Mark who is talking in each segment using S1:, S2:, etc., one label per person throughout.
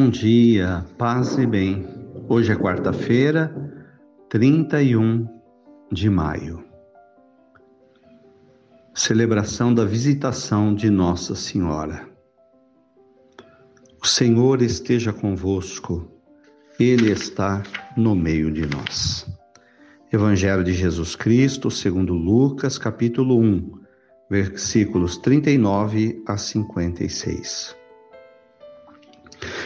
S1: Bom dia, paz e bem. Hoje é quarta-feira, 31 de maio. Celebração da visitação de Nossa Senhora. O Senhor esteja convosco, Ele está no meio de nós. Evangelho de Jesus Cristo, segundo Lucas, capítulo 1, versículos 39 a 56.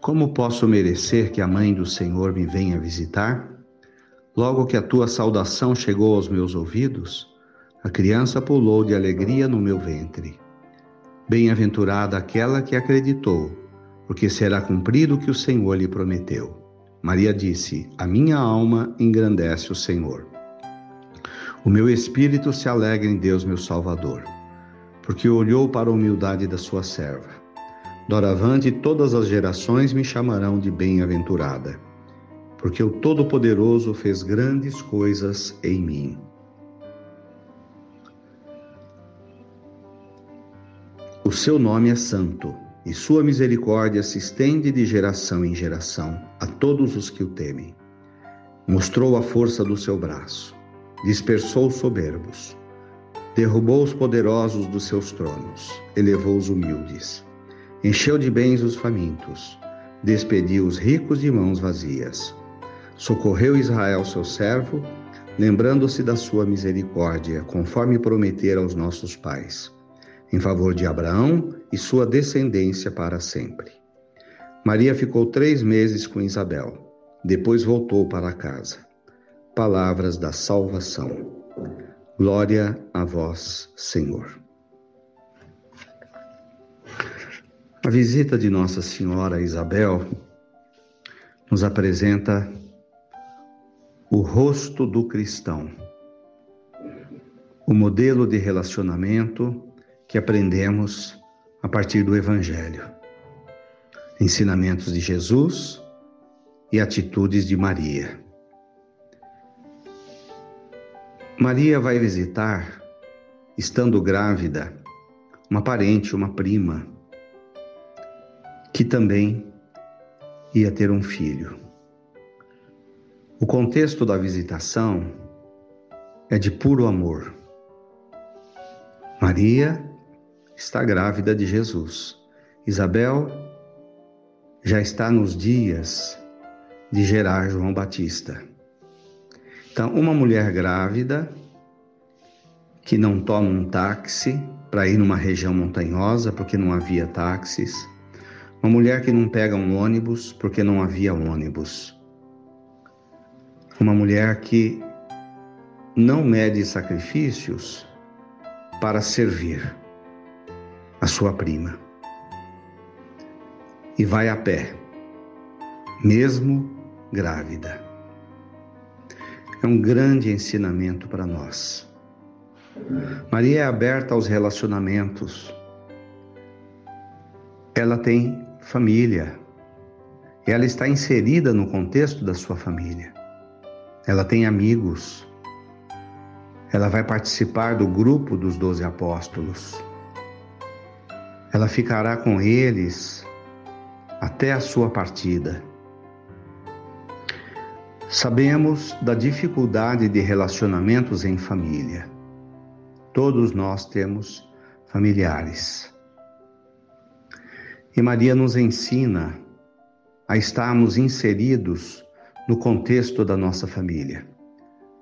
S1: Como posso merecer que a mãe do Senhor me venha visitar? Logo que a tua saudação chegou aos meus ouvidos, a criança pulou de alegria no meu ventre. Bem-aventurada aquela que acreditou, porque será cumprido o que o Senhor lhe prometeu. Maria disse: A minha alma engrandece o Senhor. O meu espírito se alegra em Deus, meu Salvador, porque olhou para a humildade da sua serva. Doravante todas as gerações me chamarão de bem-aventurada, porque o Todo-Poderoso fez grandes coisas em mim. O seu nome é santo, e sua misericórdia se estende de geração em geração a todos os que o temem. Mostrou a força do seu braço, dispersou os soberbos, derrubou os poderosos dos seus tronos, elevou os humildes Encheu de bens os famintos, despediu os ricos de mãos vazias. Socorreu Israel, seu servo, lembrando-se da sua misericórdia, conforme prometera aos nossos pais, em favor de Abraão e sua descendência para sempre. Maria ficou três meses com Isabel, depois voltou para casa. Palavras da salvação. Glória a vós, Senhor. A visita de Nossa Senhora Isabel nos apresenta o rosto do cristão, o modelo de relacionamento que aprendemos a partir do Evangelho, ensinamentos de Jesus e atitudes de Maria. Maria vai visitar, estando grávida, uma parente, uma prima, que também ia ter um filho. O contexto da visitação é de puro amor. Maria está grávida de Jesus. Isabel já está nos dias de gerar João Batista. Então, uma mulher grávida que não toma um táxi para ir numa região montanhosa porque não havia táxis uma mulher que não pega um ônibus porque não havia ônibus. Uma mulher que não mede sacrifícios para servir a sua prima. E vai a pé, mesmo grávida. É um grande ensinamento para nós. Maria é aberta aos relacionamentos. Ela tem família. Ela está inserida no contexto da sua família. Ela tem amigos. Ela vai participar do grupo dos doze apóstolos. Ela ficará com eles até a sua partida. Sabemos da dificuldade de relacionamentos em família. Todos nós temos familiares. E Maria nos ensina a estarmos inseridos no contexto da nossa família,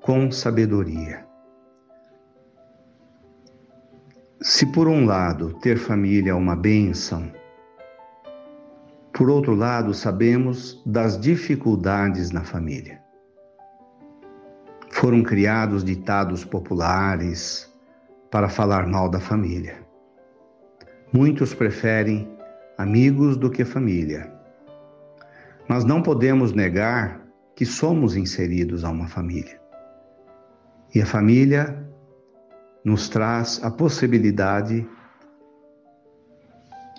S1: com sabedoria. Se por um lado ter família é uma bênção, por outro lado sabemos das dificuldades na família. Foram criados ditados populares para falar mal da família. Muitos preferem amigos do que família. Mas não podemos negar que somos inseridos a uma família. E a família nos traz a possibilidade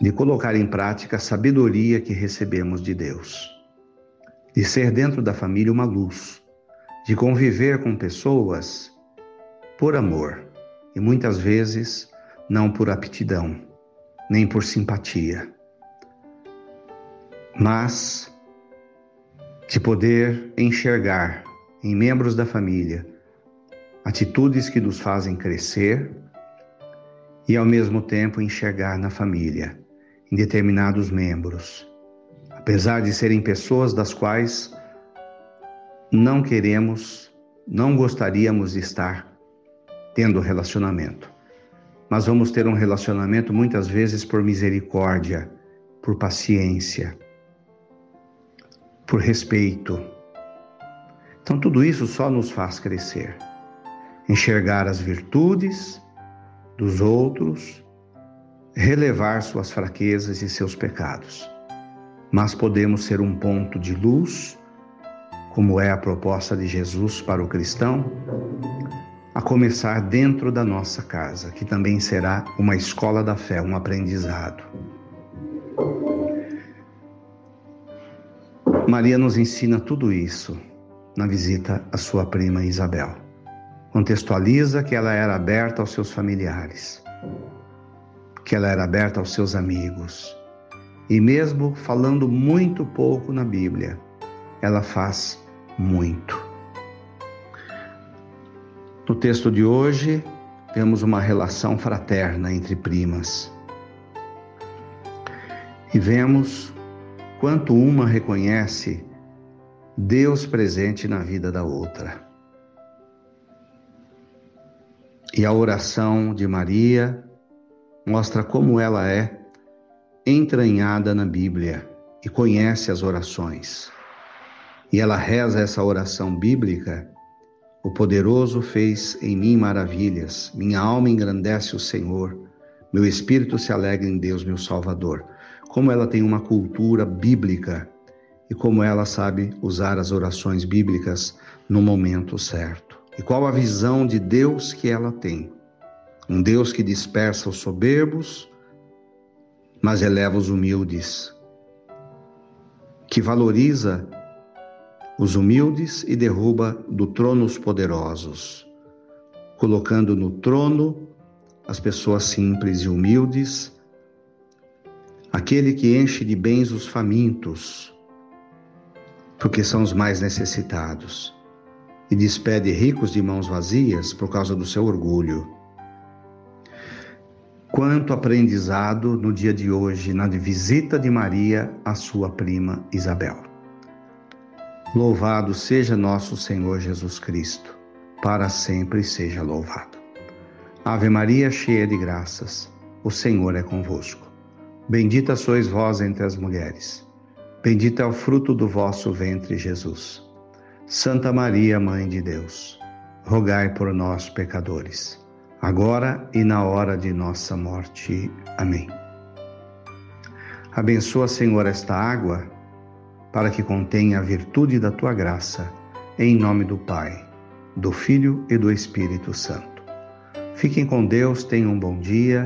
S1: de colocar em prática a sabedoria que recebemos de Deus, de ser dentro da família uma luz, de conviver com pessoas por amor e muitas vezes não por aptidão, nem por simpatia, mas de poder enxergar em membros da família atitudes que nos fazem crescer e ao mesmo tempo enxergar na família em determinados membros, apesar de serem pessoas das quais não queremos, não gostaríamos de estar tendo relacionamento. Mas vamos ter um relacionamento muitas vezes por misericórdia, por paciência, por respeito. Então, tudo isso só nos faz crescer enxergar as virtudes dos outros, relevar suas fraquezas e seus pecados. Mas podemos ser um ponto de luz, como é a proposta de Jesus para o cristão, a começar dentro da nossa casa, que também será uma escola da fé, um aprendizado. Maria nos ensina tudo isso na visita à sua prima Isabel contextualiza que ela era aberta aos seus familiares, que ela era aberta aos seus amigos. E mesmo falando muito pouco na Bíblia, ela faz muito. No texto de hoje, vemos uma relação fraterna entre primas. E vemos quanto uma reconhece Deus presente na vida da outra. E a oração de Maria mostra como ela é entranhada na Bíblia e conhece as orações. E ela reza essa oração bíblica: O poderoso fez em mim maravilhas, minha alma engrandece o Senhor, meu espírito se alegra em Deus, meu Salvador. Como ela tem uma cultura bíblica e como ela sabe usar as orações bíblicas no momento certo. E qual a visão de Deus que ela tem? Um Deus que dispersa os soberbos, mas eleva os humildes, que valoriza os humildes e derruba do trono os poderosos, colocando no trono as pessoas simples e humildes, aquele que enche de bens os famintos, porque são os mais necessitados e despede ricos de mãos vazias por causa do seu orgulho. Quanto aprendizado no dia de hoje na visita de Maria à sua prima Isabel. Louvado seja nosso Senhor Jesus Cristo, para sempre seja louvado. Ave Maria, cheia de graças, o Senhor é convosco. Bendita sois vós entre as mulheres. Bendito é o fruto do vosso ventre, Jesus. Santa Maria, Mãe de Deus, rogai por nós, pecadores, agora e na hora de nossa morte. Amém. Abençoa, Senhor, esta água, para que contenha a virtude da tua graça, em nome do Pai, do Filho e do Espírito Santo. Fiquem com Deus, tenham um bom dia,